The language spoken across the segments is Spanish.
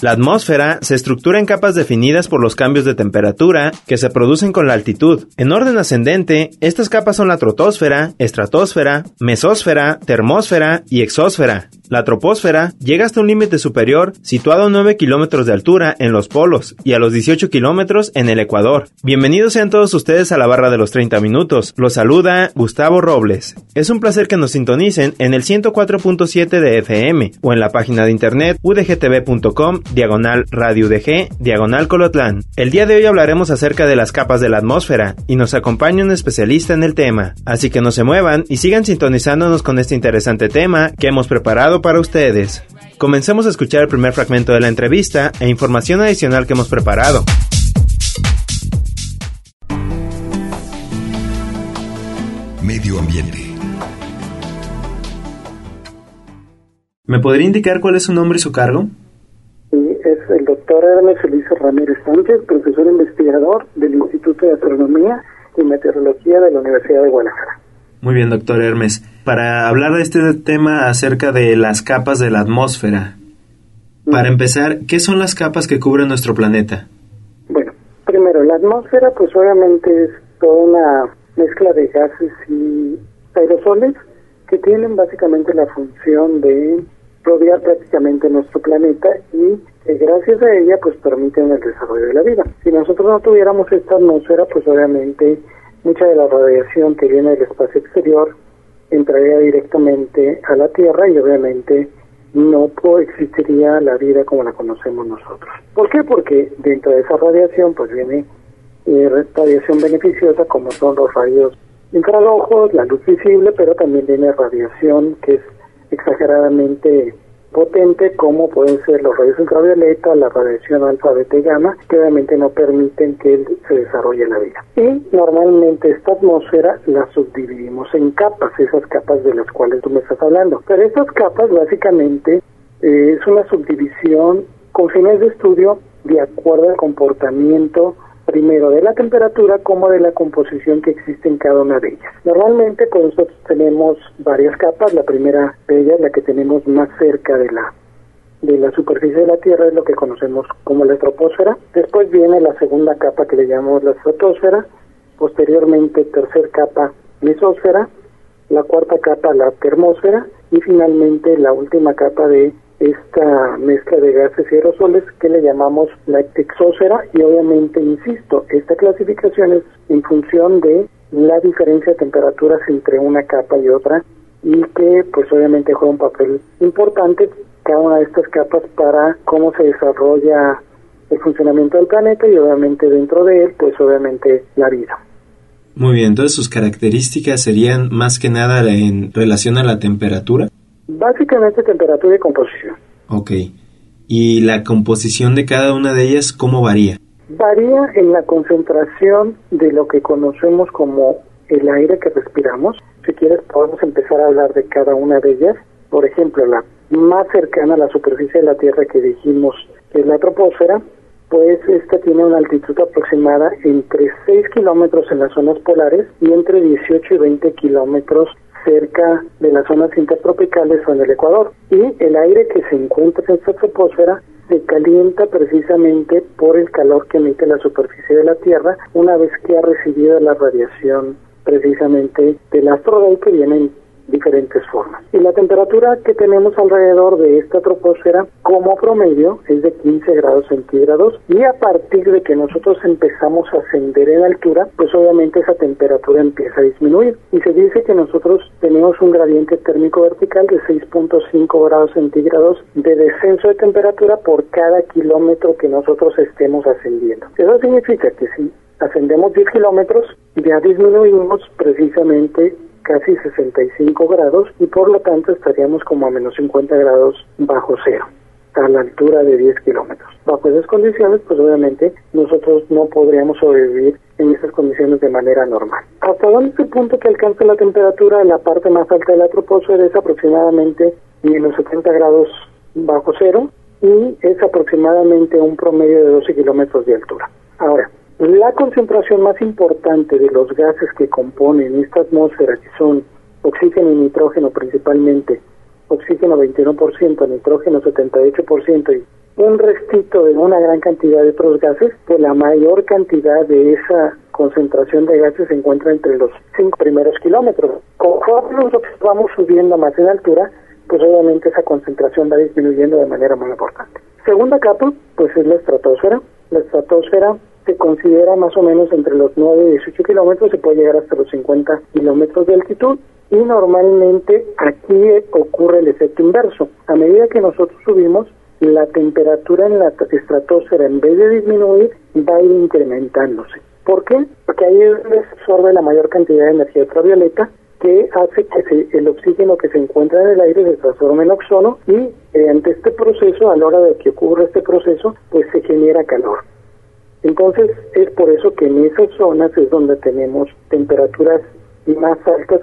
La atmósfera se estructura en capas definidas por los cambios de temperatura que se producen con la altitud. En orden ascendente, estas capas son la troposfera, estratosfera, mesósfera, termósfera y exósfera. La troposfera llega hasta un límite superior situado a 9 kilómetros de altura en los polos y a los 18 kilómetros en el ecuador. Bienvenidos sean todos ustedes a la barra de los 30 minutos. Los saluda Gustavo Robles. Es un placer que nos sintonicen en el 104.7 de FM o en la página de internet udgtv.com diagonal radio UDG diagonal Colotlán. El día de hoy hablaremos acerca de las capas de la atmósfera y nos acompaña un especialista en el tema. Así que no se muevan y sigan sintonizándonos con este interesante tema que hemos preparado para ustedes. Comencemos a escuchar el primer fragmento de la entrevista e información adicional que hemos preparado. Medio ambiente. ¿Me podría indicar cuál es su nombre y su cargo? Sí, es el doctor Hermes Ulises Ramírez Sánchez, profesor investigador del Instituto de Astronomía y Meteorología de la Universidad de Guadalajara. Muy bien, doctor Hermes. Para hablar de este tema acerca de las capas de la atmósfera, para empezar, ¿qué son las capas que cubren nuestro planeta? Bueno, primero, la atmósfera pues obviamente es toda una mezcla de gases y aerosoles que tienen básicamente la función de rodear prácticamente nuestro planeta y eh, gracias a ella pues permiten el desarrollo de la vida. Si nosotros no tuviéramos esta atmósfera pues obviamente mucha de la radiación que viene del espacio exterior entraría directamente a la Tierra y obviamente no existiría la vida como la conocemos nosotros. ¿Por qué? Porque dentro de esa radiación pues viene eh, radiación beneficiosa como son los rayos infrarrojos, la luz visible, pero también viene radiación que es exageradamente potente como pueden ser los rayos ultravioleta, la radiación alfa, beta y gamma, que obviamente no permiten que se desarrolle la vida. Y normalmente esta atmósfera la subdividimos en capas, esas capas de las cuales tú me estás hablando. Pero estas capas básicamente eh, es una subdivisión con fines de estudio de acuerdo al comportamiento primero de la temperatura como de la composición que existe en cada una de ellas. Normalmente pues nosotros tenemos varias capas, la primera de ellas, la que tenemos más cerca de la de la superficie de la Tierra es lo que conocemos como la troposfera. Después viene la segunda capa que le llamamos la estratosfera, posteriormente tercer capa mesósfera, la cuarta capa la termósfera y finalmente la última capa de esta mezcla de gases y aerosoles que le llamamos la exósfera y obviamente, insisto, esta clasificación es en función de la diferencia de temperaturas entre una capa y otra y que pues obviamente juega un papel importante cada una de estas capas para cómo se desarrolla el funcionamiento del planeta y obviamente dentro de él pues obviamente la vida. Muy bien, entonces sus características serían más que nada en relación a la temperatura. Básicamente temperatura y composición. Ok. ¿Y la composición de cada una de ellas cómo varía? Varía en la concentración de lo que conocemos como el aire que respiramos. Si quieres podemos empezar a hablar de cada una de ellas. Por ejemplo, la más cercana a la superficie de la Tierra que dijimos es la troposfera, pues esta tiene una altitud aproximada entre 6 kilómetros en las zonas polares y entre 18 y 20 kilómetros cerca de las zonas intertropicales o en el Ecuador. Y el aire que se encuentra en esta troposfera se calienta precisamente por el calor que emite la superficie de la Tierra una vez que ha recibido la radiación precisamente del astro que viene en diferentes formas. Y la temperatura que tenemos alrededor de esta troposfera como promedio es de 15 grados centígrados y a partir de que nosotros empezamos a ascender en altura, pues obviamente esa temperatura empieza a disminuir y se dice que nosotros tenemos un gradiente térmico vertical de 6.5 grados centígrados de descenso de temperatura por cada kilómetro que nosotros estemos ascendiendo. Eso significa que si ascendemos 10 kilómetros, ya disminuimos precisamente casi 65 grados y por lo tanto estaríamos como a menos 50 grados bajo cero a la altura de 10 kilómetros. Bajo esa esas condiciones, pues obviamente nosotros no podríamos sobrevivir en esas condiciones de manera normal. ¿Hasta dónde es el punto que alcanza la temperatura en la parte más alta de la? Es aproximadamente menos 70 grados bajo cero y es aproximadamente un promedio de 12 kilómetros de altura. Ahora, la concentración más importante de los gases que componen esta atmósfera, que son oxígeno y nitrógeno principalmente, oxígeno 21%, nitrógeno 78% y un restito de una gran cantidad de otros gases, pues la mayor cantidad de esa concentración de gases se encuentra entre los cinco primeros kilómetros. Conforme nosotros vamos subiendo más en altura, pues obviamente esa concentración va disminuyendo de manera muy importante. Segunda capa, pues es la estratosfera. La estratosfera se considera más o menos entre los 9 y 18 kilómetros, se puede llegar hasta los 50 kilómetros de altitud y normalmente aquí ocurre el efecto inverso. A medida que nosotros subimos, la temperatura en la estratosfera en vez de disminuir va a ir incrementándose. ¿Por qué? Porque ahí se absorbe la mayor cantidad de energía ultravioleta que hace que el oxígeno que se encuentra en el aire se transforme en oxono y ante este proceso, a la hora de que ocurre este proceso, pues se genera calor. Entonces es por eso que en esas zonas es donde tenemos temperaturas más altas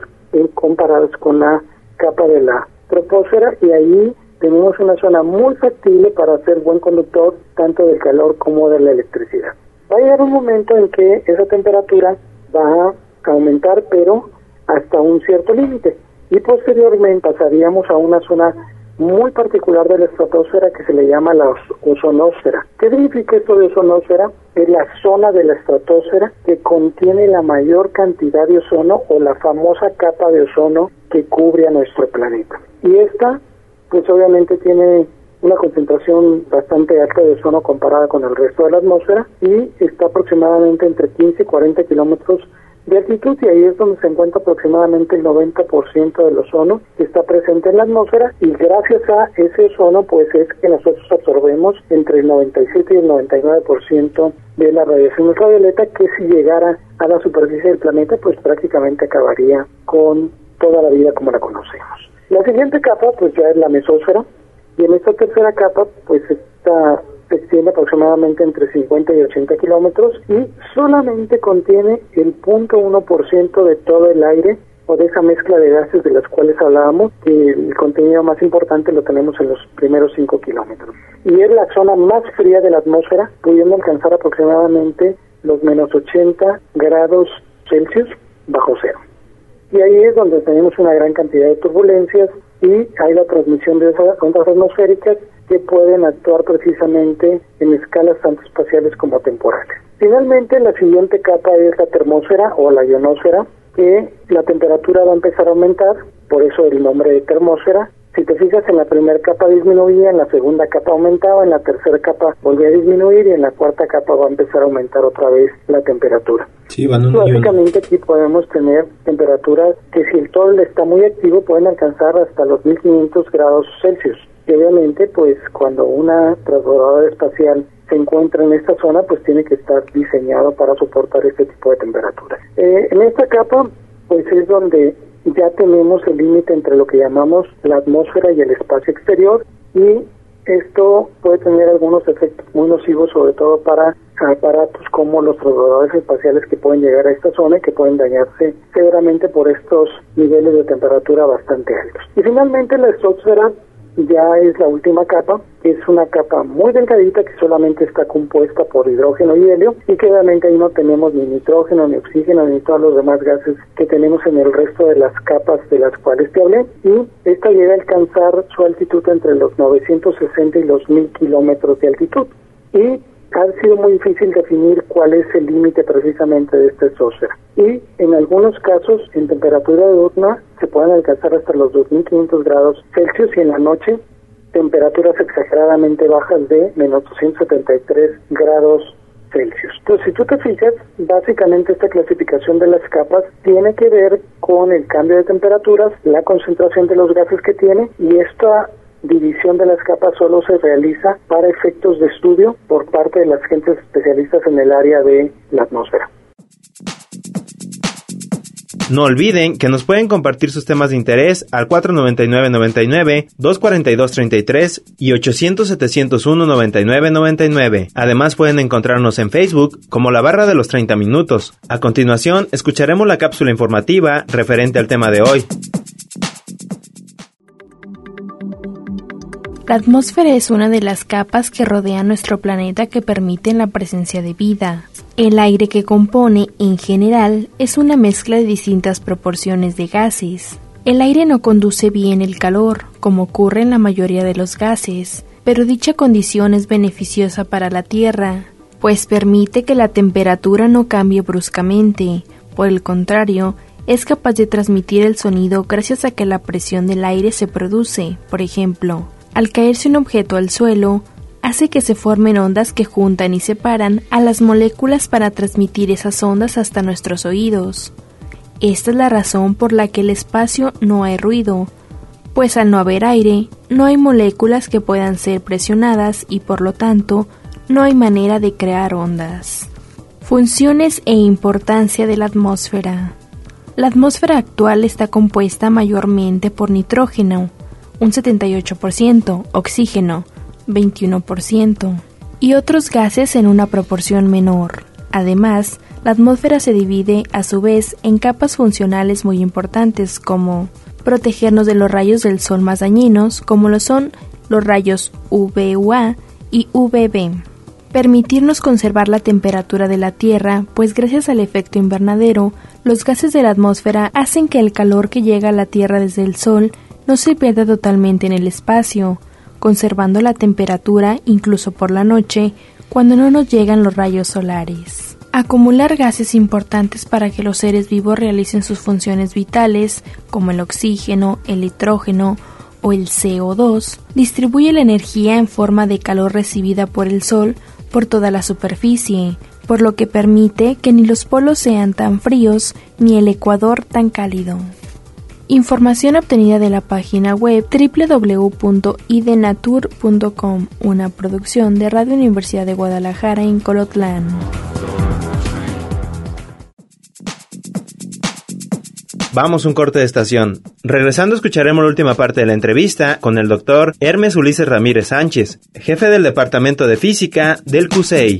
comparadas con la capa de la troposfera y ahí tenemos una zona muy factible para ser buen conductor tanto del calor como de la electricidad. Va a llegar un momento en que esa temperatura va a aumentar, pero hasta un cierto límite. Y posteriormente pasaríamos a una zona muy particular de la estratosfera que se le llama la ozonósfera. ¿Qué significa esto de ozonósfera? Es la zona de la estratosfera que contiene la mayor cantidad de ozono o la famosa capa de ozono que cubre a nuestro planeta. Y esta, pues obviamente tiene una concentración bastante alta de ozono comparada con el resto de la atmósfera y está aproximadamente entre 15 y 40 kilómetros de altitud y ahí es donde se encuentra aproximadamente el 90% del ozono que está presente en la atmósfera y gracias a ese ozono pues es que nosotros absorbemos entre el 97 y el 99% de la radiación ultravioleta que si llegara a la superficie del planeta pues prácticamente acabaría con toda la vida como la conocemos. La siguiente capa pues ya es la mesósfera y en esta tercera capa pues está se extiende aproximadamente entre 50 y 80 kilómetros y solamente contiene el 0.1% de todo el aire o de esa mezcla de gases de las cuales hablábamos, que el contenido más importante lo tenemos en los primeros 5 kilómetros. Y es la zona más fría de la atmósfera, pudiendo alcanzar aproximadamente los menos 80 grados Celsius bajo cero. Y ahí es donde tenemos una gran cantidad de turbulencias y hay la transmisión de esas ondas atmosféricas que pueden actuar precisamente en escalas tanto espaciales como temporales. Finalmente, la siguiente capa es la termósfera o la ionosfera, que la temperatura va a empezar a aumentar, por eso el nombre de termósfera. Si te fijas, en la primera capa disminuía, en la segunda capa aumentaba, en la tercera capa volvía a disminuir y en la cuarta capa va a empezar a aumentar otra vez la temperatura. Sí, van Básicamente aquí podemos tener temperaturas que si el sol está muy activo pueden alcanzar hasta los 1500 grados Celsius. Y obviamente, pues cuando una transbordadora espacial se encuentra en esta zona, pues tiene que estar diseñado para soportar este tipo de temperaturas. Eh, en esta capa, pues es donde ya tenemos el límite entre lo que llamamos la atmósfera y el espacio exterior y esto puede tener algunos efectos muy nocivos, sobre todo para aparatos como los transbordadores espaciales que pueden llegar a esta zona y que pueden dañarse severamente por estos niveles de temperatura bastante altos. Y finalmente la estratosfera ya es la última capa, es una capa muy delgadita que solamente está compuesta por hidrógeno y helio. Y que obviamente ahí no tenemos ni nitrógeno, ni oxígeno, ni todos los demás gases que tenemos en el resto de las capas de las cuales te hablé. Y esta llega a alcanzar su altitud entre los 960 y los 1000 kilómetros de altitud. Y ha sido muy difícil definir cuál es el límite precisamente de esta estratosfera. Y en algunos casos, en temperatura diurna, se pueden alcanzar hasta los 2500 grados Celsius y en la noche temperaturas exageradamente bajas de menos 273 grados Celsius. Entonces, si tú te fijas, básicamente esta clasificación de las capas tiene que ver con el cambio de temperaturas, la concentración de los gases que tiene y esta división de las capas solo se realiza para efectos de estudio por parte de las gentes especialistas en el área de la atmósfera. No olviden que nos pueden compartir sus temas de interés al 499-99, 242-33 y 800-701-9999. Además pueden encontrarnos en Facebook como la barra de los 30 minutos. A continuación, escucharemos la cápsula informativa referente al tema de hoy. La atmósfera es una de las capas que rodean nuestro planeta que permiten la presencia de vida. El aire que compone, en general, es una mezcla de distintas proporciones de gases. El aire no conduce bien el calor, como ocurre en la mayoría de los gases, pero dicha condición es beneficiosa para la Tierra, pues permite que la temperatura no cambie bruscamente. Por el contrario, es capaz de transmitir el sonido gracias a que la presión del aire se produce, por ejemplo, al caerse un objeto al suelo, hace que se formen ondas que juntan y separan a las moléculas para transmitir esas ondas hasta nuestros oídos. Esta es la razón por la que el espacio no hay ruido, pues al no haber aire, no hay moléculas que puedan ser presionadas y por lo tanto no hay manera de crear ondas. Funciones e importancia de la atmósfera. La atmósfera actual está compuesta mayormente por nitrógeno, un 78%, oxígeno, 21%, y otros gases en una proporción menor. Además, la atmósfera se divide a su vez en capas funcionales muy importantes como protegernos de los rayos del sol más dañinos, como lo son los rayos UVA y UVB. Permitirnos conservar la temperatura de la Tierra, pues gracias al efecto invernadero, los gases de la atmósfera hacen que el calor que llega a la Tierra desde el Sol no se pierda totalmente en el espacio, conservando la temperatura incluso por la noche cuando no nos llegan los rayos solares. Acumular gases importantes para que los seres vivos realicen sus funciones vitales, como el oxígeno, el nitrógeno o el CO2, distribuye la energía en forma de calor recibida por el Sol por toda la superficie, por lo que permite que ni los polos sean tan fríos ni el ecuador tan cálido. Información obtenida de la página web www.idenatur.com, una producción de Radio Universidad de Guadalajara en Colotlán. Vamos un corte de estación. Regresando escucharemos la última parte de la entrevista con el doctor Hermes Ulises Ramírez Sánchez, jefe del Departamento de Física del CUSEI.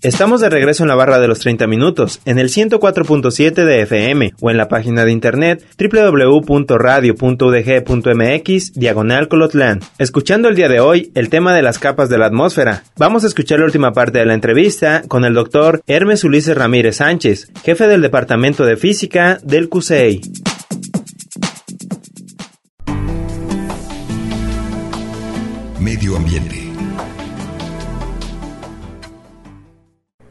Estamos de regreso en la barra de los 30 minutos, en el 104.7 de FM o en la página de internet www.radio.udg.mx diagonal Colotlán. Escuchando el día de hoy el tema de las capas de la atmósfera. Vamos a escuchar la última parte de la entrevista con el doctor Hermes Ulises Ramírez Sánchez, jefe del Departamento de Física del CUSEI. Medio ambiente.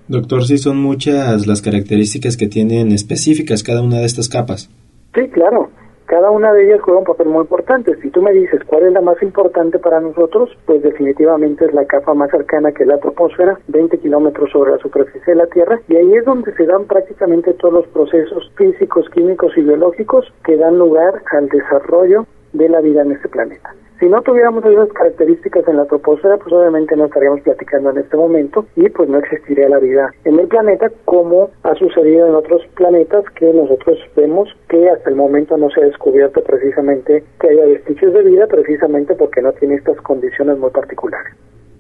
Doctor, sí son muchas las características que tienen específicas cada una de estas capas. Sí, claro. Cada una de ellas juega un papel muy importante. Si tú me dices cuál es la más importante para nosotros, pues definitivamente es la capa más cercana que es la troposfera, 20 kilómetros sobre la superficie de la Tierra, y ahí es donde se dan prácticamente todos los procesos físicos, químicos y biológicos que dan lugar al desarrollo de la vida en este planeta. Si no tuviéramos esas características en la troposfera, pues obviamente no estaríamos platicando en este momento y pues no existiría la vida en el planeta como ha sucedido en otros planetas que nosotros vemos que hasta el momento no se ha descubierto precisamente que haya vestigios de vida precisamente porque no tiene estas condiciones muy particulares.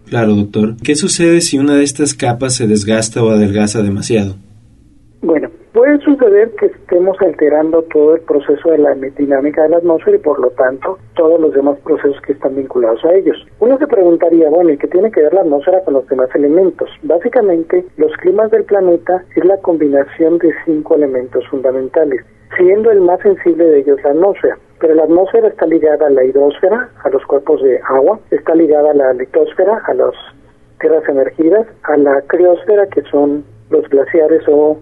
Claro, doctor. ¿Qué sucede si una de estas capas se desgasta o adelgaza demasiado? Bueno, puede suceder que estemos alterando todo el proceso de la dinámica de la atmósfera y por lo tanto todos los demás procesos que están vinculados a ellos. Uno se preguntaría, bueno, ¿y qué tiene que ver la atmósfera con los demás elementos? Básicamente, los climas del planeta es la combinación de cinco elementos fundamentales, siendo el más sensible de ellos la atmósfera. Pero la atmósfera está ligada a la hidrosfera, a los cuerpos de agua, está ligada a la litosfera, a las tierras emergidas, a la criosfera, que son los glaciares o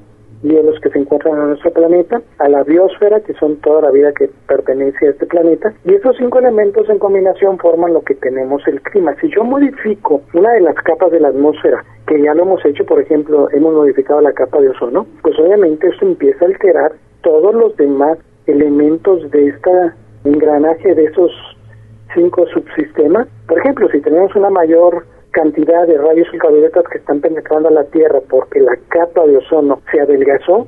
hielos que se encuentran en nuestro planeta, a la biosfera, que son toda la vida que pertenece a este planeta, y esos cinco elementos en combinación forman lo que tenemos el clima. Si yo modifico una de las capas de la atmósfera, que ya lo hemos hecho, por ejemplo, hemos modificado la capa de ozono, pues obviamente eso empieza a alterar todos los demás elementos de esta engranaje de esos cinco subsistemas. Por ejemplo, si tenemos una mayor cantidad de rayos ultravioletas que están penetrando a la Tierra porque la capa de ozono se adelgazó,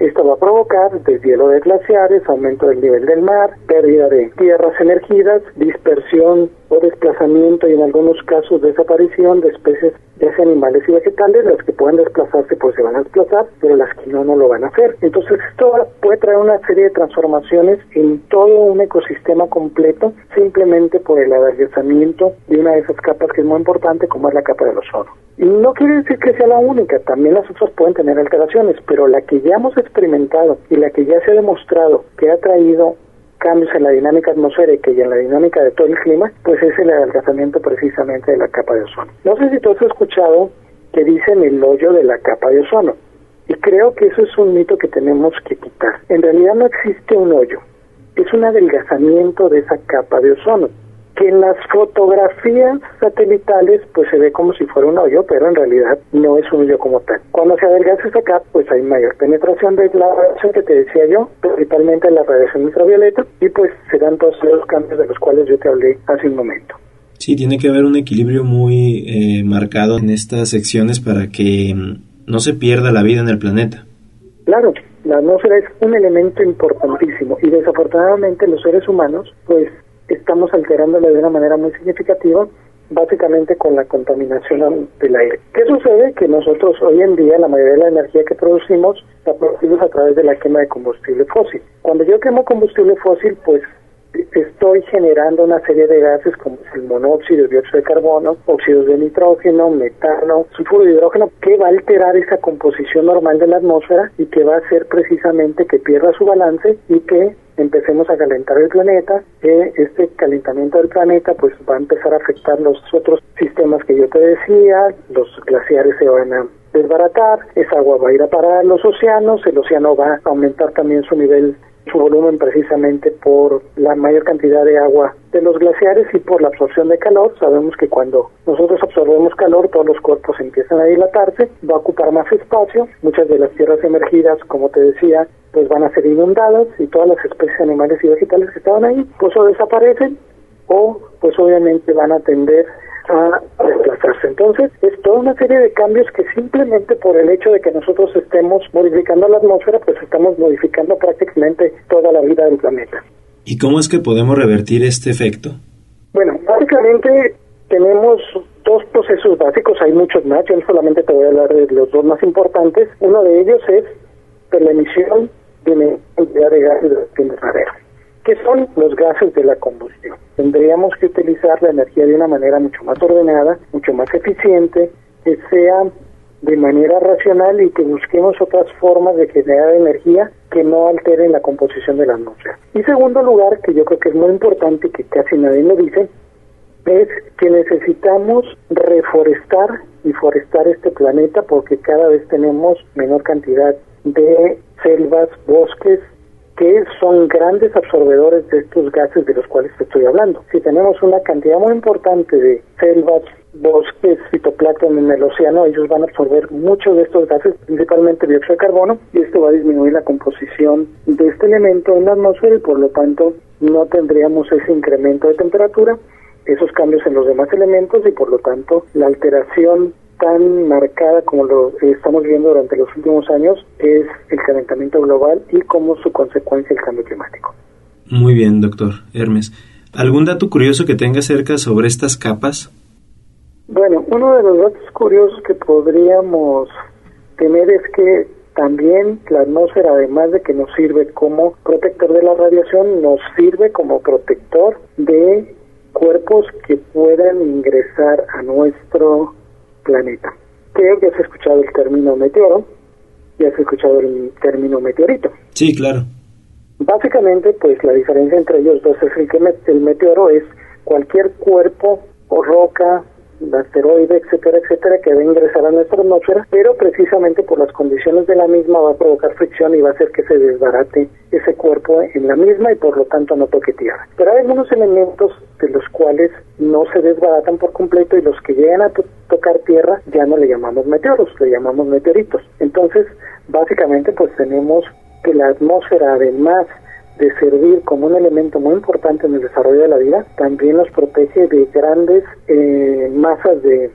esto va a provocar deshielo de glaciares, aumento del nivel del mar, pérdida de tierras emergidas, dispersión o desplazamiento y en algunos casos desaparición de especies ya sea animales y vegetales, las que puedan desplazarse pues se van a desplazar, pero las que no, no lo van a hacer. Entonces esto puede traer una serie de transformaciones en todo un ecosistema completo simplemente por el adelgazamiento de una de esas capas que es muy importante como es la capa del ozono. Y no quiere decir que sea la única, también las otras pueden tener alteraciones, pero la que ya hemos experimentado y la que ya se ha demostrado que ha traído cambios en la dinámica atmosférica y en la dinámica de todo el clima, pues es el adelgazamiento precisamente de la capa de ozono. No sé si tú has escuchado que dicen el hoyo de la capa de ozono. Y creo que eso es un mito que tenemos que quitar. En realidad no existe un hoyo, es un adelgazamiento de esa capa de ozono que en las fotografías satelitales pues se ve como si fuera un hoyo, pero en realidad no es un hoyo como tal. Cuando se adelgaza esa capa, pues hay mayor penetración de la radiación que te decía yo, principalmente la radiación ultravioleta, y pues se dan todos los cambios de los cuales yo te hablé hace un momento. Sí, tiene que haber un equilibrio muy eh, marcado en estas secciones para que mm, no se pierda la vida en el planeta. Claro, la atmósfera es un elemento importantísimo y desafortunadamente los seres humanos pues estamos alterándola de una manera muy significativa, básicamente con la contaminación del aire. ¿Qué sucede? Que nosotros hoy en día la mayoría de la energía que producimos la producimos a través de la quema de combustible fósil. Cuando yo quemo combustible fósil, pues estoy generando una serie de gases como el monóxido, el dióxido de carbono, óxidos de nitrógeno, metano, sulfuro de hidrógeno, que va a alterar esa composición normal de la atmósfera y que va a hacer precisamente que pierda su balance y que empecemos a calentar el planeta, que este calentamiento del planeta pues va a empezar a afectar los otros sistemas que yo te decía, los glaciares se van a desbaratar, esa agua va a ir a parar a los océanos, el océano va a aumentar también su nivel su volumen precisamente por la mayor cantidad de agua de los glaciares y por la absorción de calor. Sabemos que cuando nosotros absorbemos calor, todos los cuerpos empiezan a dilatarse, va a ocupar más espacio, muchas de las tierras emergidas, como te decía, pues van a ser inundadas y todas las especies animales y vegetales que estaban ahí, pues o desaparecen o pues obviamente van a tender a desplazarse. Entonces, es toda una serie de cambios que simplemente por el hecho de que nosotros estemos modificando la atmósfera, pues estamos modificando prácticamente toda la vida del planeta. ¿Y cómo es que podemos revertir este efecto? Bueno, básicamente tenemos dos procesos básicos, hay muchos más, yo solamente te voy a hablar de los dos más importantes. Uno de ellos es la emisión de de gases de invernadero. ¿Qué son los gases de la combustión? Tendríamos que utilizar la energía de una manera mucho más ordenada, mucho más eficiente, que sea de manera racional y que busquemos otras formas de generar energía que no alteren la composición de la atmósfera. Y segundo lugar, que yo creo que es muy importante y que casi nadie lo dice, es que necesitamos reforestar y forestar este planeta porque cada vez tenemos menor cantidad de selvas, bosques, que son grandes absorbedores de estos gases de los cuales estoy hablando. Si tenemos una cantidad muy importante de selvas, bosques, fitoplancton en el océano, ellos van a absorber muchos de estos gases, principalmente dióxido de carbono, y esto va a disminuir la composición de este elemento en la atmósfera y por lo tanto no tendríamos ese incremento de temperatura, esos cambios en los demás elementos y por lo tanto la alteración tan marcada como lo estamos viendo durante los últimos años es el calentamiento global y como su consecuencia el cambio climático. Muy bien, doctor Hermes. ¿Algún dato curioso que tenga cerca sobre estas capas? Bueno, uno de los datos curiosos que podríamos tener es que también la atmósfera, además de que nos sirve como protector de la radiación, nos sirve como protector de cuerpos que puedan ingresar a nuestro planeta. Creo que has escuchado el término meteoro y has escuchado el término meteorito. Sí, claro. Básicamente, pues la diferencia entre ellos dos es el que el meteoro es cualquier cuerpo o roca asteroide, etcétera, etcétera, que va a ingresar a nuestra atmósfera, pero precisamente por las condiciones de la misma va a provocar fricción y va a hacer que se desbarate ese cuerpo en la misma y por lo tanto no toque tierra. Pero hay algunos elementos de los cuales no se desbaratan por completo y los que llegan a tocar tierra ya no le llamamos meteoros, le llamamos meteoritos. Entonces, básicamente pues tenemos que la atmósfera además de servir como un elemento muy importante en el desarrollo de la vida, también nos protege de grandes eh, masas de,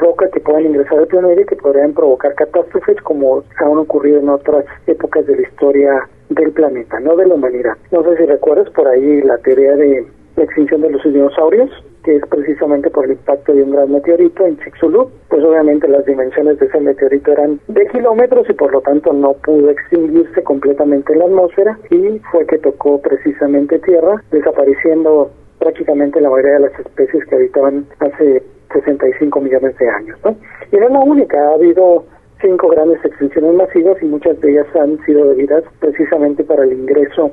roca que puedan ingresar al planeta y que podrían provocar catástrofes como han ocurrido en otras épocas de la historia del planeta, no de la humanidad. No sé si recuerdas por ahí la teoría de la extinción de los dinosaurios, que es precisamente por el impacto de un gran meteorito en Chicxulub, pues obviamente las dimensiones de ese meteorito eran de kilómetros y por lo tanto no pudo extinguirse completamente en la atmósfera y fue que tocó precisamente tierra, desapareciendo prácticamente la mayoría de las especies que habitaban hace 65 millones de años. ¿no? Y no es la única, ha habido cinco grandes extinciones masivas y muchas de ellas han sido debidas precisamente para el ingreso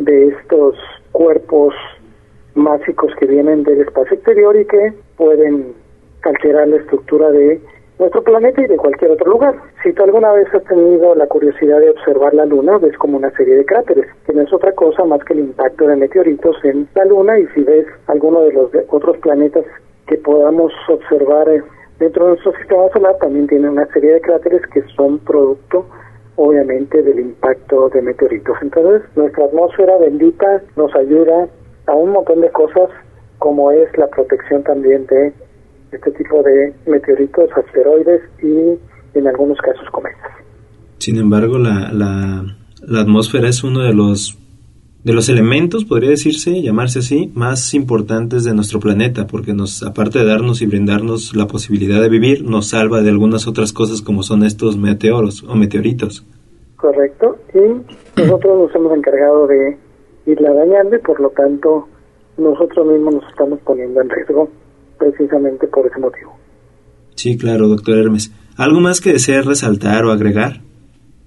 de estos cuerpos másicos que vienen del espacio exterior y que pueden alterar la estructura de nuestro planeta y de cualquier otro lugar. Si tú alguna vez has tenido la curiosidad de observar la Luna, ves como una serie de cráteres, que no es otra cosa más que el impacto de meteoritos en la Luna y si ves alguno de los otros planetas que podamos observar eh, dentro de nuestro sistema solar, también tiene una serie de cráteres que son producto obviamente del impacto de meteoritos. Entonces, nuestra atmósfera bendita nos ayuda a un montón de cosas como es la protección también de este tipo de meteoritos, asteroides y en algunos casos cometas. Sin embargo, la, la, la atmósfera es uno de los de los elementos, podría decirse, llamarse así, más importantes de nuestro planeta, porque nos, aparte de darnos y brindarnos la posibilidad de vivir, nos salva de algunas otras cosas como son estos meteoros o meteoritos. Correcto, y nosotros nos hemos encargado de irla dañando y por lo tanto nosotros mismos nos estamos poniendo en riesgo precisamente por ese motivo. Sí, claro, doctor Hermes. ¿Algo más que desee resaltar o agregar?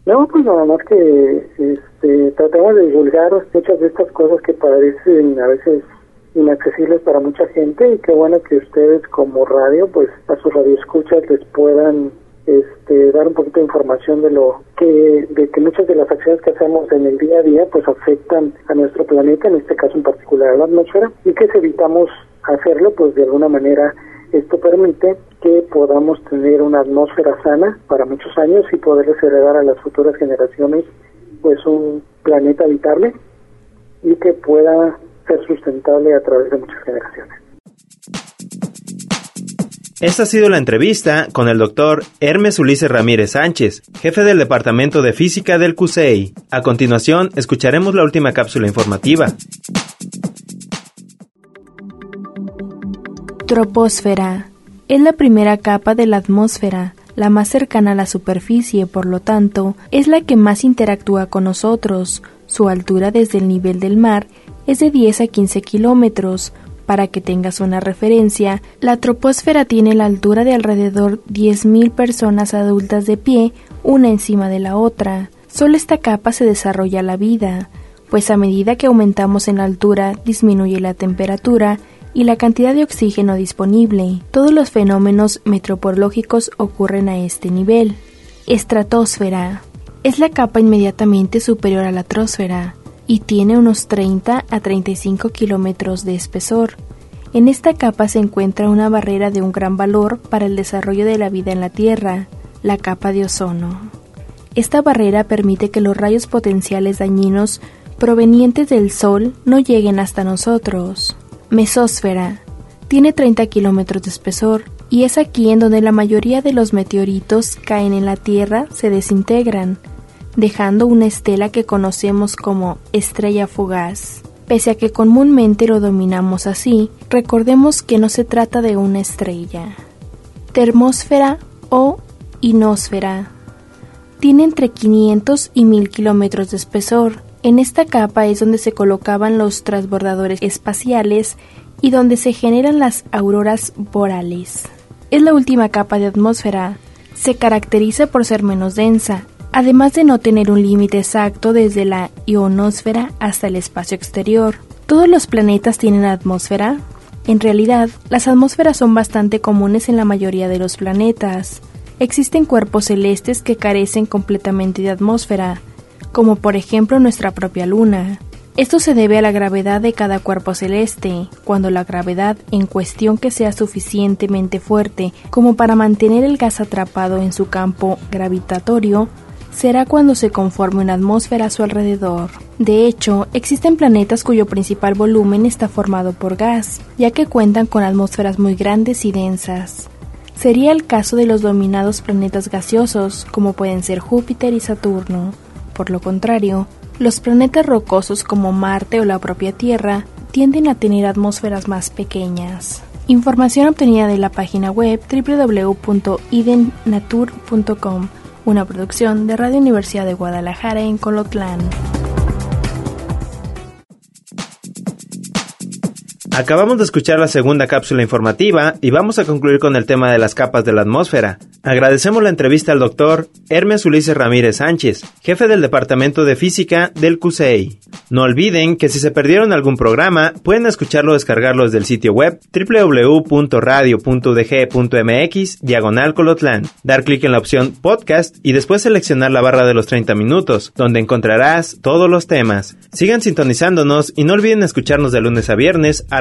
No, pues nada más que este, tratamos de divulgar muchas de estas cosas que parecen a veces inaccesibles para mucha gente y qué bueno que ustedes como radio, pues a sus radioescuchas les puedan este, dar un poquito de información de lo que de que muchas de las acciones que hacemos en el día a día pues afectan a nuestro planeta, en este caso en particular a la atmósfera, y que si evitamos hacerlo, pues de alguna manera esto permite que podamos tener una atmósfera sana para muchos años y poderles heredar a las futuras generaciones pues un planeta habitable y que pueda ser sustentable a través de muchas generaciones. Esta ha sido la entrevista con el doctor Hermes Ulises Ramírez Sánchez, jefe del Departamento de Física del CUSEI. A continuación, escucharemos la última cápsula informativa. Troposfera. Es la primera capa de la atmósfera, la más cercana a la superficie, por lo tanto, es la que más interactúa con nosotros. Su altura desde el nivel del mar es de 10 a 15 kilómetros, para que tengas una referencia, la troposfera tiene la altura de alrededor 10.000 personas adultas de pie, una encima de la otra. Solo esta capa se desarrolla la vida, pues a medida que aumentamos en altura disminuye la temperatura y la cantidad de oxígeno disponible. Todos los fenómenos meteorológicos ocurren a este nivel. Estratosfera. Es la capa inmediatamente superior a la troposfera y tiene unos 30 a 35 kilómetros de espesor. En esta capa se encuentra una barrera de un gran valor para el desarrollo de la vida en la Tierra, la capa de ozono. Esta barrera permite que los rayos potenciales dañinos provenientes del Sol no lleguen hasta nosotros. Mesósfera. Tiene 30 kilómetros de espesor y es aquí en donde la mayoría de los meteoritos caen en la Tierra, se desintegran, dejando una estela que conocemos como estrella fugaz. Pese a que comúnmente lo dominamos así, recordemos que no se trata de una estrella. Termósfera o inosfera. Tiene entre 500 y 1000 kilómetros de espesor. En esta capa es donde se colocaban los transbordadores espaciales y donde se generan las auroras boreales. Es la última capa de atmósfera. Se caracteriza por ser menos densa, además de no tener un límite exacto desde la ionosfera hasta el espacio exterior. ¿Todos los planetas tienen atmósfera? En realidad, las atmósferas son bastante comunes en la mayoría de los planetas. Existen cuerpos celestes que carecen completamente de atmósfera, como por ejemplo nuestra propia Luna. Esto se debe a la gravedad de cada cuerpo celeste, cuando la gravedad en cuestión que sea suficientemente fuerte como para mantener el gas atrapado en su campo gravitatorio, será cuando se conforme una atmósfera a su alrededor. De hecho, existen planetas cuyo principal volumen está formado por gas, ya que cuentan con atmósferas muy grandes y densas. Sería el caso de los dominados planetas gaseosos, como pueden ser Júpiter y Saturno. Por lo contrario, los planetas rocosos como Marte o la propia Tierra tienden a tener atmósferas más pequeñas. Información obtenida de la página web www.idennatur.com, una producción de Radio Universidad de Guadalajara en Colotlán. Acabamos de escuchar la segunda cápsula informativa y vamos a concluir con el tema de las capas de la atmósfera. Agradecemos la entrevista al doctor Hermes Ulises Ramírez Sánchez, jefe del Departamento de Física del CUSEI. No olviden que si se perdieron algún programa, pueden escucharlo o descargarlo desde el sitio web www.radio.udg.mx diagonal colotlán, dar clic en la opción podcast y después seleccionar la barra de los 30 minutos, donde encontrarás todos los temas. Sigan sintonizándonos y no olviden escucharnos de lunes a viernes a